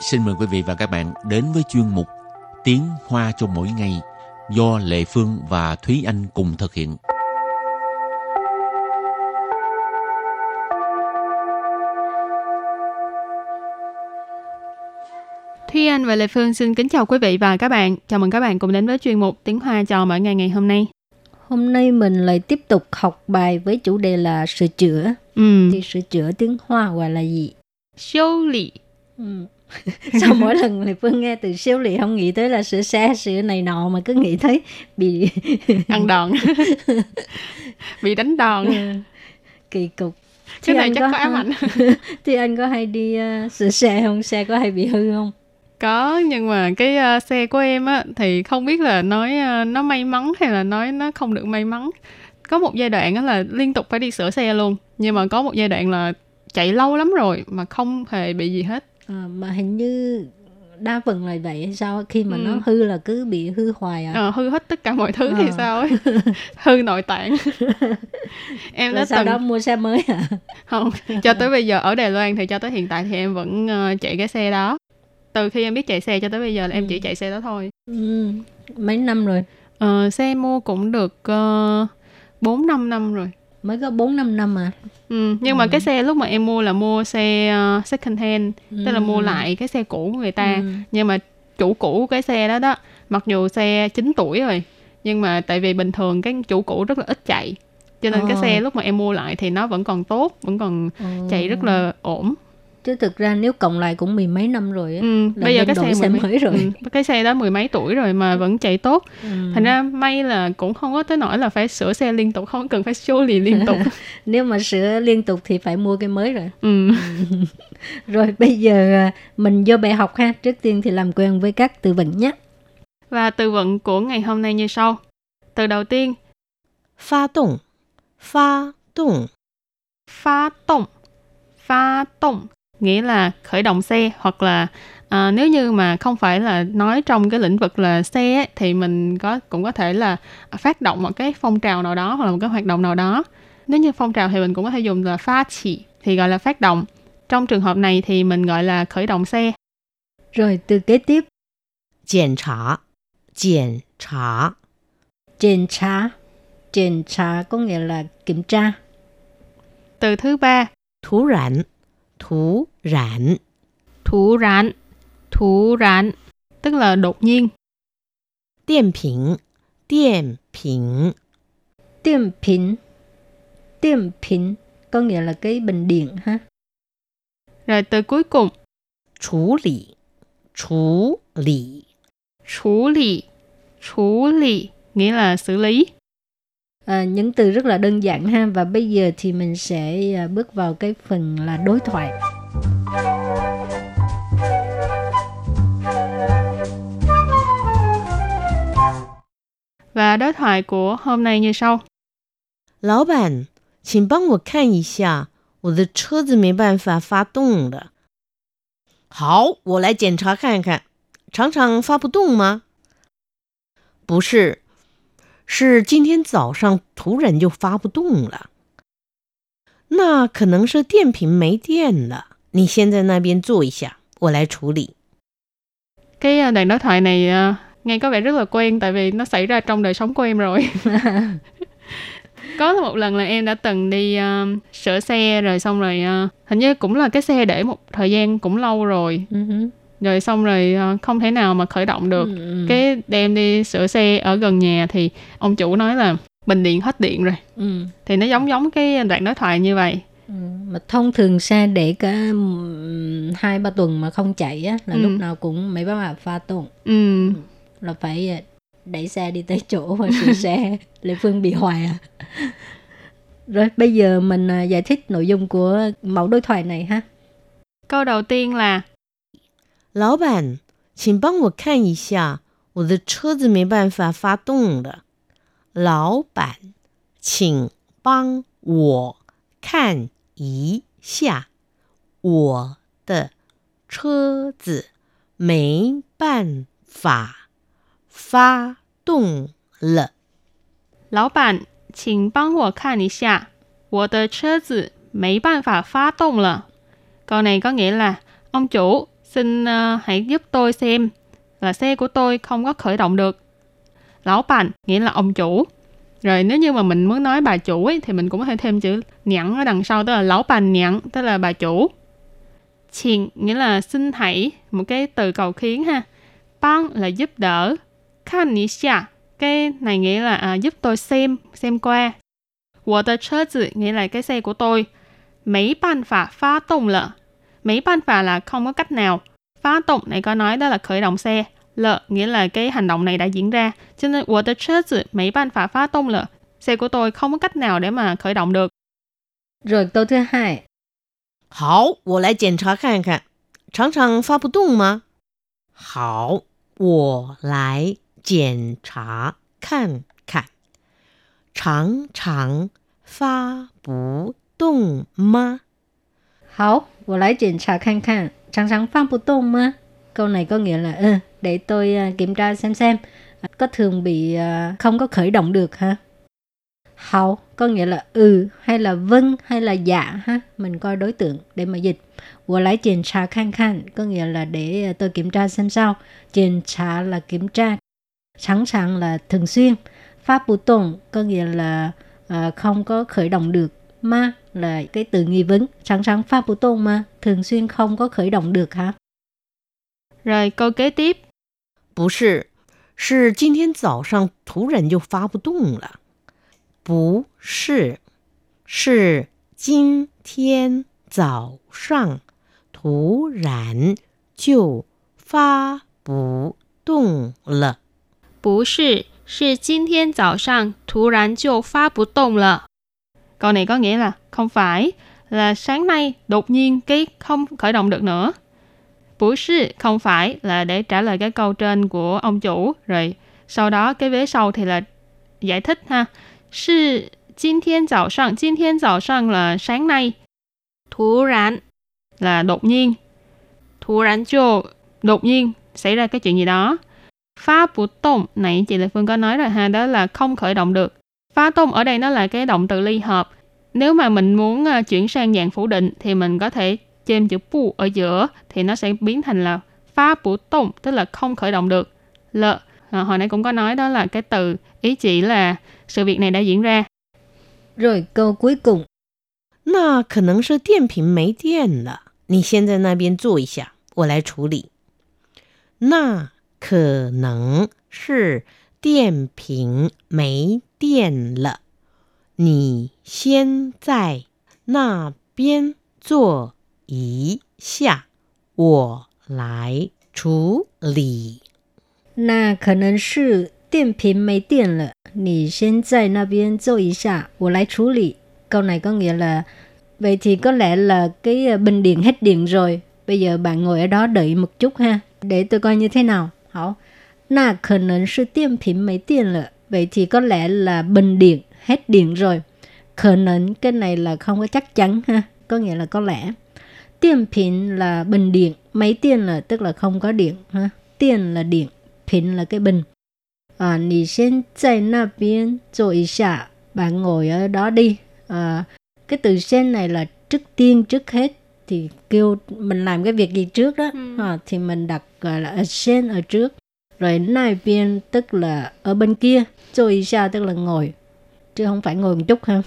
xin mời quý vị và các bạn đến với chuyên mục Tiếng Hoa cho mỗi ngày do Lệ Phương và Thúy Anh cùng thực hiện. Thúy Anh và Lệ Phương xin kính chào quý vị và các bạn. Chào mừng các bạn cùng đến với chuyên mục Tiếng Hoa cho mỗi ngày ngày hôm nay. Hôm nay mình lại tiếp tục học bài với chủ đề là sửa chữa. Ừ. Thì sửa chữa tiếng Hoa gọi là gì? Siêu lì. Ừ. Sao mỗi lần Lệ Phương nghe từ siêu lì không nghĩ tới là sửa xe, sửa này nọ mà cứ nghĩ thấy bị Ăn đòn. Bị đánh đòn. Ừ. kỳ cục. Cái Thì này chắc có ám ảnh. Thì anh có hay đi uh, sửa xe không? Xe có hay bị hư không? Có, nhưng mà cái ờ, xe của em á thì không biết là nói ờ, nó may mắn hay là nói nó không được may mắn. Có một giai đoạn á là liên tục phải đi sửa xe luôn. Nhưng mà có một giai đoạn là chạy lâu lắm rồi mà không hề bị gì hết. À, mà hình như đa phần là vậy sao? Khi mà Ừ. nó hư là cứ bị hư hoài à? Ờ, hư hết tất cả mọi thứ thì Ờ. sao ấy. Hư nội tạng. em đã Rồi sau từng đó mua xe mới à? không cho tới bây giờ ở Đài Loan thì cho tới hiện tại thì em vẫn ờ, chạy cái xe đó từ khi em biết chạy xe cho tới bây giờ là em Ừ. chỉ chạy xe đó thôi Ừ. Mấy năm rồi? Ờ, xe mua cũng được uh, 4 5 năm rồi Mới có 4-5 năm à? ừ. nhưng mà Ừ. cái xe lúc mà em mua là mua xe ờ, second hand tức là mua Ừ. lại cái xe cũ của người ta Ừ. nhưng mà chủ cũ của cái xe đó đó mặc dù xe 9 tuổi rồi nhưng mà tại vì bình thường cái chủ cũ rất là ít chạy cho nên cái Ờ. xe lúc mà em mua lại thì nó vẫn còn tốt vẫn còn Ờ. chạy rất là ổn chứ thực ra nếu cộng lại cũng mười mấy năm rồi ấy, ừ, bây giờ cái xe, xe mấy, mới rồi. ừ, cái xe đó mười mấy tuổi rồi mà ừ. vẫn chạy tốt. Ừ. thành ra may là cũng không có tới nỗi là phải sửa xe liên tục không cần phải 修 lý liên tục. Nếu mà sửa liên tục thì phải mua cái mới rồi. Ừ. ừ. rồi bây giờ à, mình vô bài học ha. Trước tiên thì làm quen với các từ vựng nhé. Và từ vựng của ngày hôm nay như sau. Từ đầu tiên pha động pha động pha động pha động nghĩa là khởi động xe hoặc là à, nếu như mà không phải là nói trong cái lĩnh vực là xe ấy, thì mình có cũng có thể là phát động một cái phong trào nào đó hoặc là một cái hoạt động nào đó. Nếu như phong trào thì mình cũng có thể dùng là pha chỉ thì gọi là phát động. Trong trường hợp này thì mình gọi là khởi động xe. Rồi từ kế tiếp. Kiểm tra. Kiểm tra. Kiểm tra. Kiểm tra có nghĩa là kiểm tra. Từ thứ ba. Thú rảnh thú rạn. Thú rạn, thú rạn, tức là đột nhiên. Điện pin, điện pin, Điện pin, điện pin, có nghĩa là cái bình điện ha. Rồi tới cuối cùng. Chú lý, chú lý. Chú lý, chú lý, nghĩa là xử lý à, những từ rất là đơn giản ha và bây giờ thì mình sẽ à, bước vào cái phần là đối thoại Và đối thoại của hôm nay như sau. 老板，请帮我看一下，我的车子没办法发动了。好，我来检查看看，常常发不动吗？不是， 是今天早上突然就发不动了。那可能是电瓶没电了。你先在那边坐一下，我来处理。 Cái à, đoạn đối thoại này à, nghe có vẻ rất là quen tại vì nó xảy ra trong đời sống của em rồi. có một lần là em đã từng đi à, sửa xe rồi xong rồi à, hình như cũng là cái xe để một thời gian cũng lâu rồi Ừ hứ. rồi xong rồi à, không thể nào mà khởi động được Ừ, ừ. cái đem đi sửa xe ở gần nhà thì ông chủ nói là bình điện hết điện rồi Ừ. thì nó giống giống cái đoạn đối thoại như vậy Ừ, mà thông thường xe để cả ừm, hai ba tuần mà không chạy á là Ừ. lúc nào cũng mấy bác bà pha tuần ừ. là phải à, đẩy xe đi tới chỗ và sửa xe Lệ Phương bị hoài à rồi bây giờ mình à, giải thích nội dung của mẫu đối thoại này ha câu đầu tiên là 老板，请帮我看一下，我的车子没办法发动了。老板，请帮我看一下，我的车子没办法发动了。老板请帮我看一下，我的车子没办法发动了。Câu này có nghĩa là ông chủ, xin uh, hãy giúp tôi xem là xe của tôi không có khởi động được. Lão bàn nghĩa là ông chủ. Rồi nếu như mà mình muốn nói bà chủ ấy, thì mình cũng có thể thêm chữ nhãn ở đằng sau, tức là lão bàn nhãn, tức là bà chủ. Chiền nghĩa là xin hãy, một cái từ cầu khiến ha. Bang là giúp đỡ. Khan ni xia, cái này nghĩa là à, giúp tôi xem, xem qua. Water church nghĩa là cái xe của tôi. Mấy bàn phả phá tông lợ Mấy ban phả là không có cách nào. Phá động này có nói đó là khởi động xe. Lợ nghĩa là cái hành động này đã diễn ra. Cho nên 我的车子没办法发动了. Xe của tôi không có cách nào để mà khởi động được. Rồi câu thứ hai. 好，我来检查看看，常常发不动吗？好，我来检查看看，常常发不动吗？ 好，我来检查看看，常常发不动吗？Câu này có nghĩa là ừ, để tôi uh, kiểm tra xem xem có thường bị uh, không có khởi động được ha. Hảo có nghĩa là ừ hay là vâng hay là dạ ha. Mình coi đối tượng để mà dịch. 我来检查看看 có nghĩa là để tôi kiểm tra xem sao. 检查 là kiểm tra, sẵn sàng là thường xuyên. Pháp bù tồn có nghĩa là uh, không có khởi động được. Ma là cái từ nghi vấn. Sẵn sàng pháp bù tồn mà thường xuyên không có khởi động được hả? Rồi câu kế tiếp. 不是，是今天早上突然就发不动了。不是，是今天早上突然就发不动了。不是，是今天早上突然就发不动了。 Câu này có nghĩa là không phải là sáng nay đột nhiên cái không khởi động được nữa. Bú sư không phải là để trả lời cái câu trên của ông chủ rồi sau đó cái vế sau thì là giải thích ha. Sư 今天早上，今天早上 là sáng nay. Thú rán là đột nhiên. Thú rán cho đột nhiên xảy ra cái chuyện gì đó. Phá bù tông này chị Lê Phương có nói rồi ha, đó là không khởi động được. Phá tông ở đây nó là cái động từ ly hợp. Nếu mà mình muốn uh, chuyển sang dạng phủ định thì mình có thể chêm chữ pu ở giữa thì nó sẽ biến thành là phá bù tông, tức là không khởi động được. Lợ, à, hồi nãy cũng có nói đó là cái từ ý chỉ là sự việc này đã diễn ra. Rồi câu cuối cùng. 那可能是电瓶没电了，你先在那边坐一下，我来处理。那可能是电瓶没 电了，你先在那边坐一下，我来处理。那可能是电瓶没电了，你先在那边坐一下，我来处理。Câu này có nghĩa là vậy thì có lẽ là cái bình điện hết điện rồi. Bây giờ bạn ngồi ở đó đợi một chút ha, để tôi coi như thế nào. Hảo. Na khả năng sư điện瓶没电了. vậy thì có lẽ là bình điện hết điện rồi. Khờ nến cái này là không có chắc chắn ha. Có nghĩa là có lẽ. Tiền pin là bình điện. Mấy tiền là tức là không có điện ha. Tiền là điện pin là cái bình. À, nì sen tại na biên rồi xả bạn ngồi ở đó đi. À, cái từ sen này là trước tiên trước hết. Thì kêu mình làm cái việc gì trước đó. Ừ. à, thì mình đặt gọi là à, ở sen ở trước rồi nai biên tức là ở bên kia rồi xa tức là ngồi. Chứ không phải ngồi một chút ha.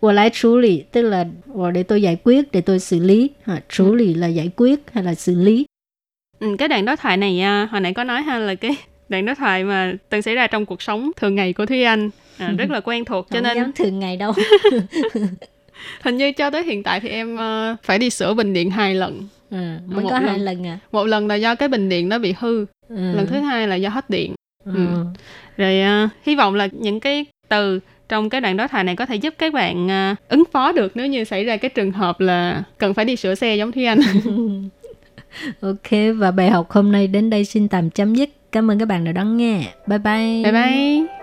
Của lại xử lý tức là "Ủa, để tôi giải quyết để tôi xử lý. Ha, xử lý là giải quyết hay là xử lý? Ừ, cái đoạn đối thoại này à, hồi nãy có nói ha là cái đoạn đối thoại mà từng xảy ra trong cuộc sống thường ngày của Thúy Anh. À, rất là quen thuộc cho không nên thường ngày đâu. Hình như cho tới hiện tại thì em ờ, phải đi sửa bình điện hai lần. À, mới Một có hai lần. lần à? Một lần là do cái bình điện nó bị hư ừ. lần thứ hai là do hết điện ừ. Ừ. rồi à, hy vọng là những cái từ trong cái đoạn đối thoại này có thể giúp các bạn à, ứng phó được nếu như xảy ra cái trường hợp là cần phải đi sửa xe giống Thúy Anh ok và bài học hôm nay đến đây xin tạm chấm dứt cảm ơn các bạn đã đón nghe bye bye bye bye